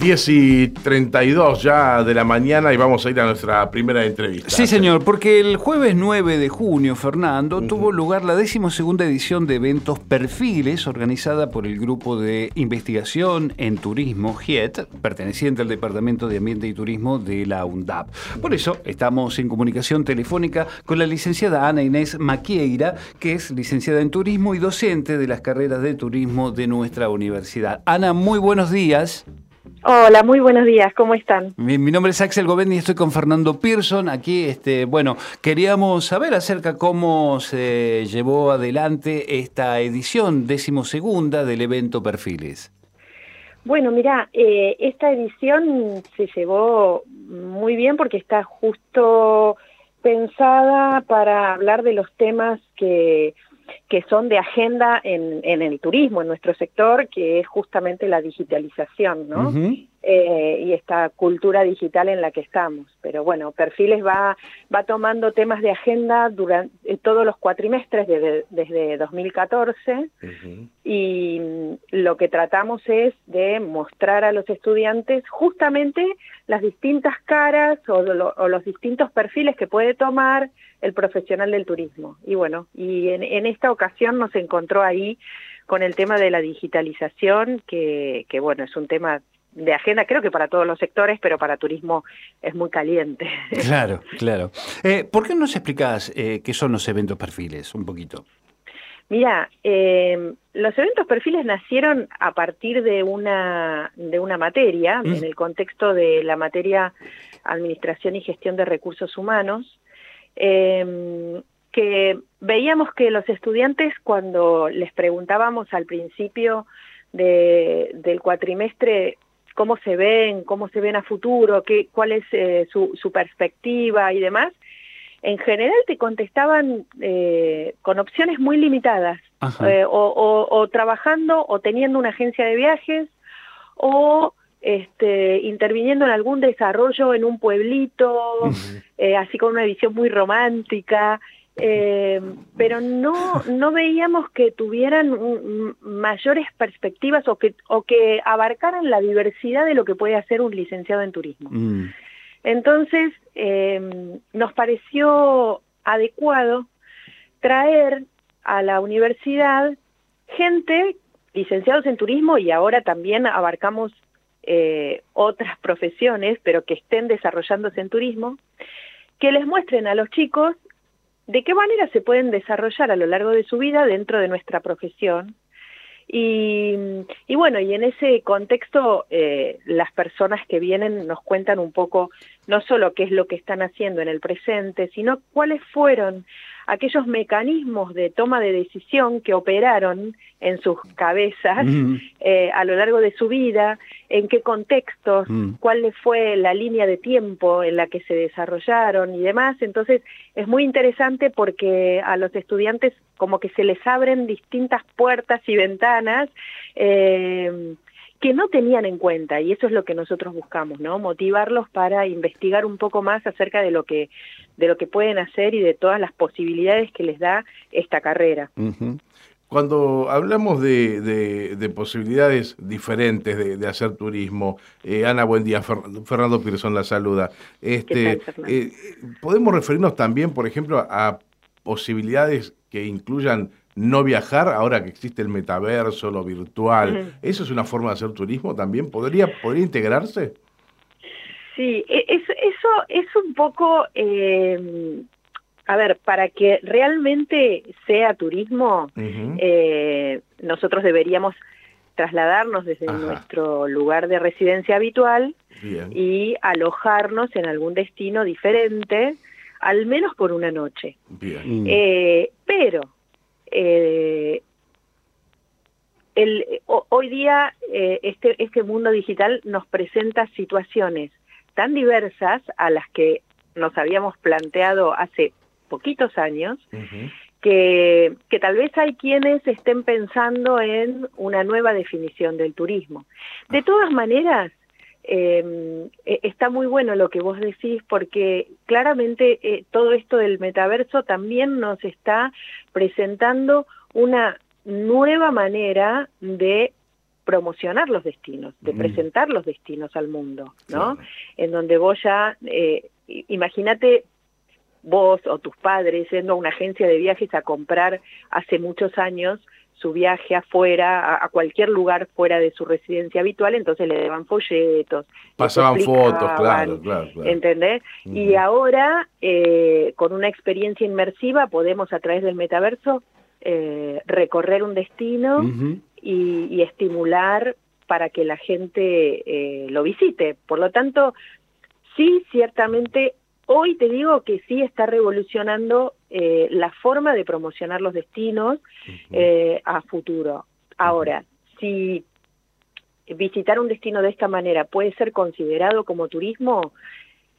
Y 32 ya de la mañana y vamos a ir a nuestra primera entrevista. Sí, señor, porque el jueves 9 de junio, Fernando, tuvo lugar la decimosegunda edición de eventos Perfiles, organizada por el Grupo de Investigación en Turismo, GIET, perteneciente al Departamento de Ambiente y Turismo de la UNDAP. Por eso estamos en comunicación telefónica con la licenciada Ana Inés Maquieira, que es licenciada en Turismo y docente de las carreras de Turismo de nuestra universidad. Ana, muy buenos días. Hola, muy buenos días, ¿cómo están? Mi, nombre es Axel Govendi y estoy con Fernando Pearson. Aquí, este, bueno, queríamos saber acerca cómo se llevó adelante esta edición decimosegunda del evento Perfiles. Bueno, mira, eh, esta edición se llevó muy bien porque está justo pensada para hablar de los temas que que son de agenda en, en, el turismo, en nuestro sector, que es justamente la digitalización, ¿no? Eh, y esta cultura digital en la que estamos. Pero bueno, Perfiles va, va tomando temas de agenda durante eh, todos los cuatrimestres desde 2014 y mm, lo que tratamos es de mostrar a los estudiantes justamente las distintas caras o, o los distintos perfiles que puede tomar el profesional del turismo. Y bueno, y en, en esta ocasión nos encontró ahí con el tema de la digitalización, que, que bueno, es un tema de agenda, creo que para todos los sectores, pero para turismo es muy caliente. Claro, claro. Eh, ¿Por qué no nos explicás eh, qué son los eventos perfiles un poquito? Mira, eh, los eventos perfiles nacieron a partir de una, de una materia, mm. en el contexto de la materia Administración y Gestión de Recursos Humanos, eh, que veíamos que los estudiantes cuando les preguntábamos al principio de, del cuatrimestre cómo se ven, cómo se ven a futuro, qué, cuál es eh, su, su, perspectiva y demás, en general te contestaban eh, con opciones muy limitadas, eh, o, o, o, trabajando o teniendo una agencia de viajes, o este, interviniendo en algún desarrollo en un pueblito, eh, así con una visión muy romántica, eh, pero no, no veíamos que tuvieran mayores perspectivas o que, o que abarcaran la diversidad de lo que puede hacer un licenciado en turismo. Mm. Entonces, eh, nos pareció adecuado traer a la universidad gente, licenciados en turismo, y ahora también abarcamos eh, otras profesiones, pero que estén desarrollándose en turismo, que les muestren a los chicos de qué manera se pueden desarrollar a lo largo de su vida dentro de nuestra profesión. Y, bueno, y en ese contexto eh, las personas que vienen nos cuentan un poco no solo qué es lo que están haciendo en el presente, sino cuáles fueron aquellos mecanismos de toma de decisión que operaron en sus cabezas eh, a lo largo de su vida, en qué contextos, cuál fue la línea de tiempo en la que se desarrollaron y demás. Entonces es muy interesante porque a los estudiantes como que se les abren distintas puertas y ventanas. Eh, que no tenían en cuenta y eso es lo que nosotros buscamos, ¿no? Motivarlos para investigar un poco más acerca de lo que de lo que pueden hacer y de todas las posibilidades que les da esta carrera. Cuando hablamos de, de, posibilidades diferentes de, hacer turismo, eh, Ana, buen día, Fernando Pirzón la saluda. Este, eh, ¿Podemos referirnos también, por ejemplo, a posibilidades que incluyan no viajar ahora que existe el metaverso, lo virtual. ¿Eso es una forma de hacer turismo también? ¿Podría, podría integrarse? Sí, e, eso es un poco, eh, a ver, para que realmente sea turismo, eh, nosotros deberíamos trasladarnos desde nuestro lugar de residencia habitual y alojarnos en algún destino diferente, al menos por una noche. Bien. Eh, pero eh, el, hoy día eh, este, este mundo digital nos presenta situaciones tan diversas a las que nos habíamos planteado hace poquitos años, que, que tal vez hay quienes estén pensando en una nueva definición del turismo. De todas maneras, eh, está muy bueno lo que vos decís porque claramente eh, todo esto del metaverso también nos está presentando una nueva manera de promocionar los destinos, de presentar los destinos al mundo, ¿no? En donde vos ya, eh, imagínate vos o tus padres yendo a una agencia de viajes a comprar hace muchos años su viaje afuera, a, cualquier lugar fuera de su residencia habitual, entonces le daban folletos. Pasaban fotos, claro, claro, ¿Entendés? Y ahora, eh, con una experiencia inmersiva, podemos a través del metaverso eh, recorrer un destino y, estimular para que la gente eh, lo visite. Por lo tanto, sí, ciertamente Hoy te digo que sí está revolucionando eh, la forma de promocionar los destinos eh, a futuro. Ahora, si visitar un destino de esta manera puede ser considerado como turismo,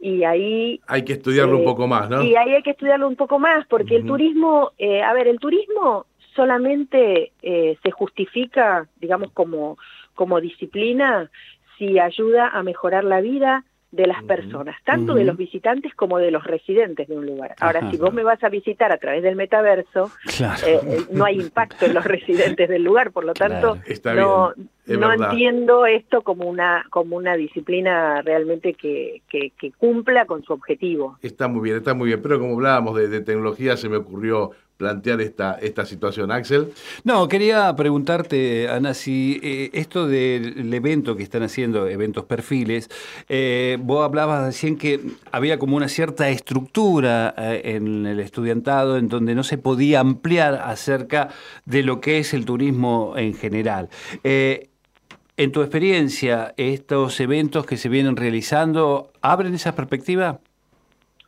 y ahí... Hay que estudiarlo un eh, poco más, ¿no? Y ahí hay que estudiarlo un poco más, porque el turismo, a ver, el turismo solamente se justifica, digamos, como, como disciplina si ayuda a mejorar la vida de las personas, tanto de los visitantes como de los residentes de un lugar. Ahora, si vos me vas a visitar a través del metaverso, eh, eh, no hay impacto en los residentes del lugar, por lo tanto, no, no entiendo esto como una, como una disciplina realmente que, que, cumpla con su objetivo. Está muy bien, está muy bien, pero como hablábamos de, de tecnología, se me ocurrió plantear esta, esta situación, Axel. No, quería preguntarte, Ana, si eh, esto del evento que están haciendo, eventos perfiles, eh, vos hablabas recién que había como una cierta estructura eh, en el estudiantado en donde no se podía ampliar acerca de lo que es el turismo en general. en tu experiencia, ¿estos eventos que se vienen realizando abren esa perspectiva?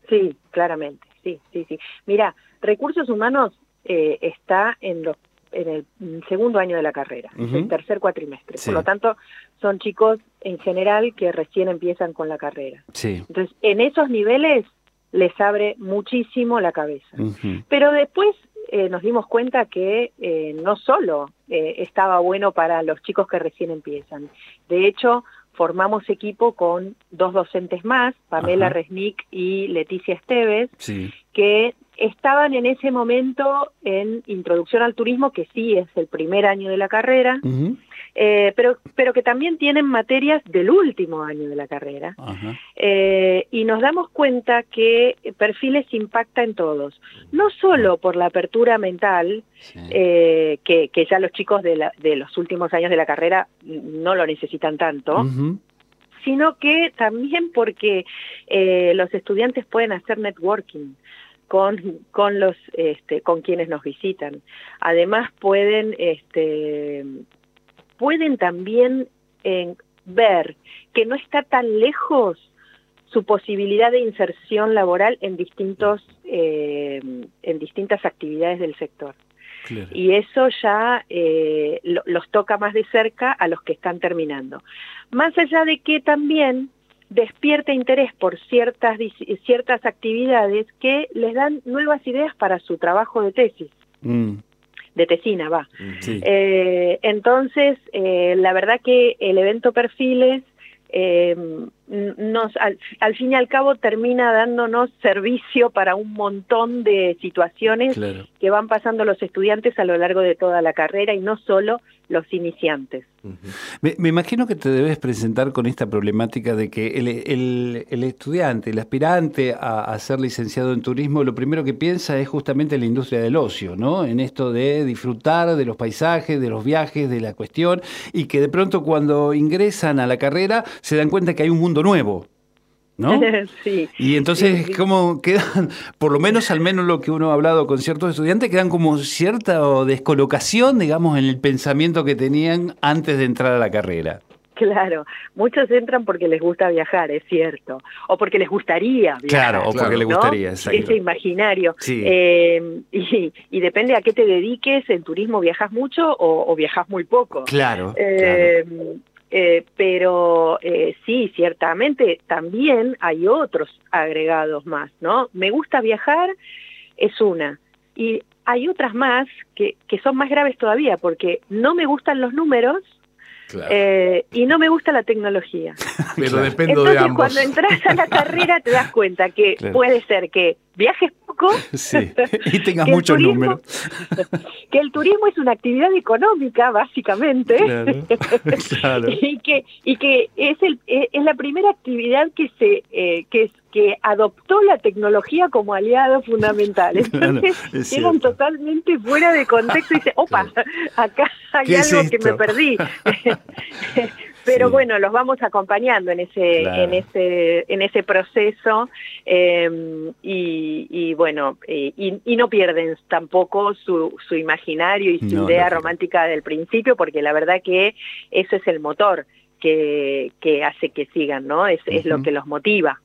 Sí, claramente, sí, sí, sí. Mira, Recursos humanos eh, está en, los, en el segundo año de la carrera, el tercer cuatrimestre. Por lo tanto, son chicos en general que recién empiezan con la carrera. Entonces, en esos niveles les abre muchísimo la cabeza. Pero después eh, nos dimos cuenta que eh, no solo estaba bueno para los chicos que recién empiezan. De hecho, formamos equipo con dos docentes más, Pamela Resnick y Leticia Esteves, que estaban en ese momento en introducción al turismo, que sí es el primer año de la carrera, eh, pero, pero que también tienen materias del último año de la carrera. Eh, y nos damos cuenta que perfiles impacta en todos, no solo por la apertura mental, eh, que, que, ya los chicos de, la, de, los últimos años de la carrera no lo necesitan tanto, sino que también porque los estudiantes pueden hacer networking con, con los este, con quienes nos visitan. Además pueden este, pueden también eh, ver que no está tan lejos su posibilidad de inserción laboral en distintos eh, en distintas actividades del sector. Y eso ya eh, los toca más de cerca a los que están terminando. Más allá de que también despierta interés por ciertas, ciertas actividades que les dan nuevas ideas para su trabajo de tesis. Mm. De tesina, va. Eh, entonces, eh, la verdad que el evento Perfiles eh, nos, al, fin y al cabo termina dándonos servicio para un montón de situaciones que van pasando los estudiantes a lo largo de toda la carrera y no solo los iniciantes. me, imagino que te debes presentar con esta problemática de que el, estudiante, el aspirante a, ser licenciado en turismo, lo primero que piensa es justamente en la industria del ocio, ¿no? En esto de disfrutar de los paisajes, de los viajes, de la cuestión, y que de pronto cuando ingresan a la carrera se dan cuenta que hay un mundo nuevo. ¿no? sí. Y entonces, ¿cómo quedan, por lo menos al menos lo que uno ha hablado con ciertos estudiantes, quedan como cierta descolocación, digamos, en el pensamiento que tenían antes de entrar a la carrera? Claro, muchos entran porque les gusta viajar, es cierto, o porque les gustaría viajar. Claro, o porque les gustaría, Ese imaginario. Eh, y, depende a qué te dediques, en turismo viajas mucho o, viajas muy poco. Claro. Eh, Eh, pero eh, sí, ciertamente también hay otros agregados más, ¿no? Me gusta viajar es una. Y hay otras más que, que son más graves todavía, porque no me gustan los números, eh, y no me gusta la tecnología. Pero depende de ambos. Cuando entras a la carrera te das cuenta que puede ser que viajes poco y tengas muchos números. Que el turismo es una actividad económica, básicamente, y que, y que es, el, es la primera actividad que se eh, que, que adoptó la tecnología como aliado fundamental. Entonces quedan totalmente fuera de contexto y dice, opa, acá hay algo que me perdí. Pero bueno, los vamos acompañando en ese, en ese, en ese proceso em, y, bueno, y, no pierden tampoco su, su imaginario y su idea romántica del principio, porque la verdad que eso es el motor que, que hace que sigan, ¿no? Es, es lo que los motiva.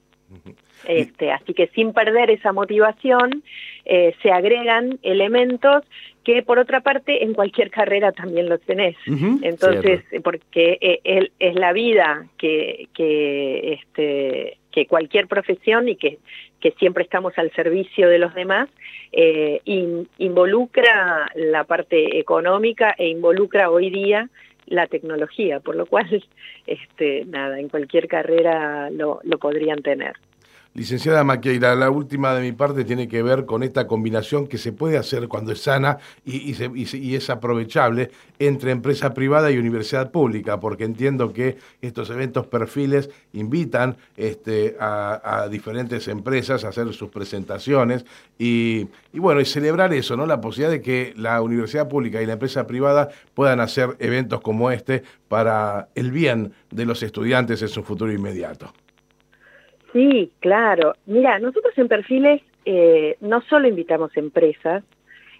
Este, así que sin perder esa motivación, eh, se agregan elementos que por otra parte en cualquier carrera también los tenés. Entonces, porque eh, es la vida que, que, este, que cualquier profesión y que, que siempre estamos al servicio de los demás, eh, involucra la parte económica e involucra hoy día la tecnología, por lo cual, este, nada, en cualquier carrera lo, lo podrían tener. Licenciada Maqueira, la última de mi parte tiene que ver con esta combinación que se puede hacer cuando es sana y, es aprovechable entre empresa privada y universidad pública, porque entiendo que estos eventos perfiles invitan este, a, diferentes empresas a hacer sus presentaciones y, bueno, y celebrar eso, ¿no? La posibilidad de que la universidad pública y la empresa privada puedan hacer eventos como este para el bien de los estudiantes en su futuro inmediato. Sí, claro. Mira, nosotros en Perfiles eh, no solo invitamos empresas,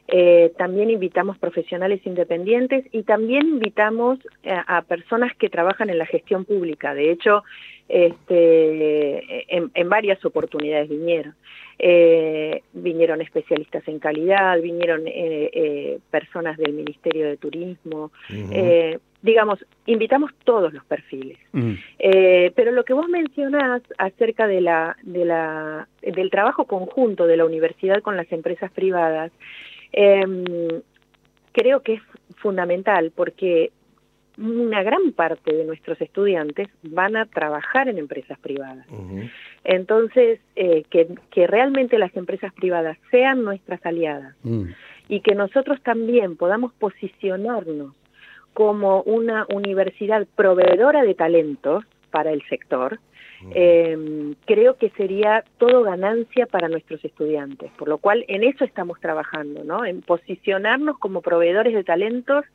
eh, también invitamos profesionales independientes y también invitamos eh, a, personas que trabajan en la gestión pública. De hecho, este, en, varias oportunidades vinieron. vinieron especialistas en calidad, vinieron personas del Ministerio de Turismo, digamos, invitamos todos los perfiles. Mm. Eh, pero lo que vos mencionás acerca de la, de la, del trabajo conjunto de la universidad con las empresas privadas, em, creo que es fundamental porque una gran parte de nuestros estudiantes van a trabajar en empresas privadas. Entonces, eh, que, que, realmente las empresas privadas sean nuestras aliadas mm. y que nosotros también podamos posicionarnos como una universidad proveedora de talentos para el sector, eh, creo que sería todo ganancia para nuestros estudiantes, por lo cual en eso estamos trabajando, ¿no? En posicionarnos como proveedores de talentos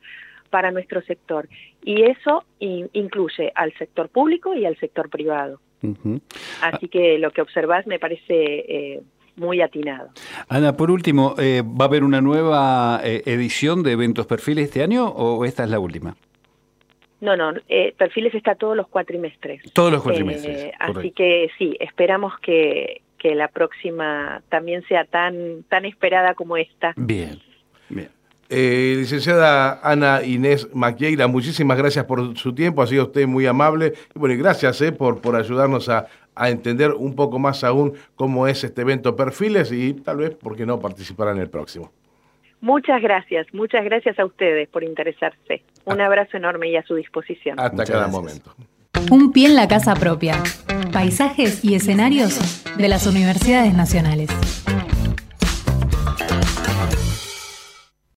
para nuestro sector. Y eso incluye al sector público y al sector privado. Así que lo que observás me parece eh, muy atinado. Ana, por último, eh, ¿va a haber una nueva eh, edición de Eventos Perfiles este año o esta es la última? No, no, eh, Perfiles está todos los cuatrimestres. Todos los cuatrimestres. así que sí, esperamos que, que la próxima también sea tan, tan esperada como esta. Bien, bien. Licenciada Ana Inés Maquieira, muchísimas gracias por su tiempo, ha sido usted muy amable. Y bueno, y gracias por, por ayudarnos a, a entender un poco más aún cómo es este evento Perfiles y tal vez, ¿por qué no, participar en el próximo? Muchas gracias, muchas gracias a ustedes por interesarse. Un ah. abrazo enorme y a su disposición. Hasta cada momento. Un pie en la casa propia. Paisajes y escenarios de las universidades nacionales.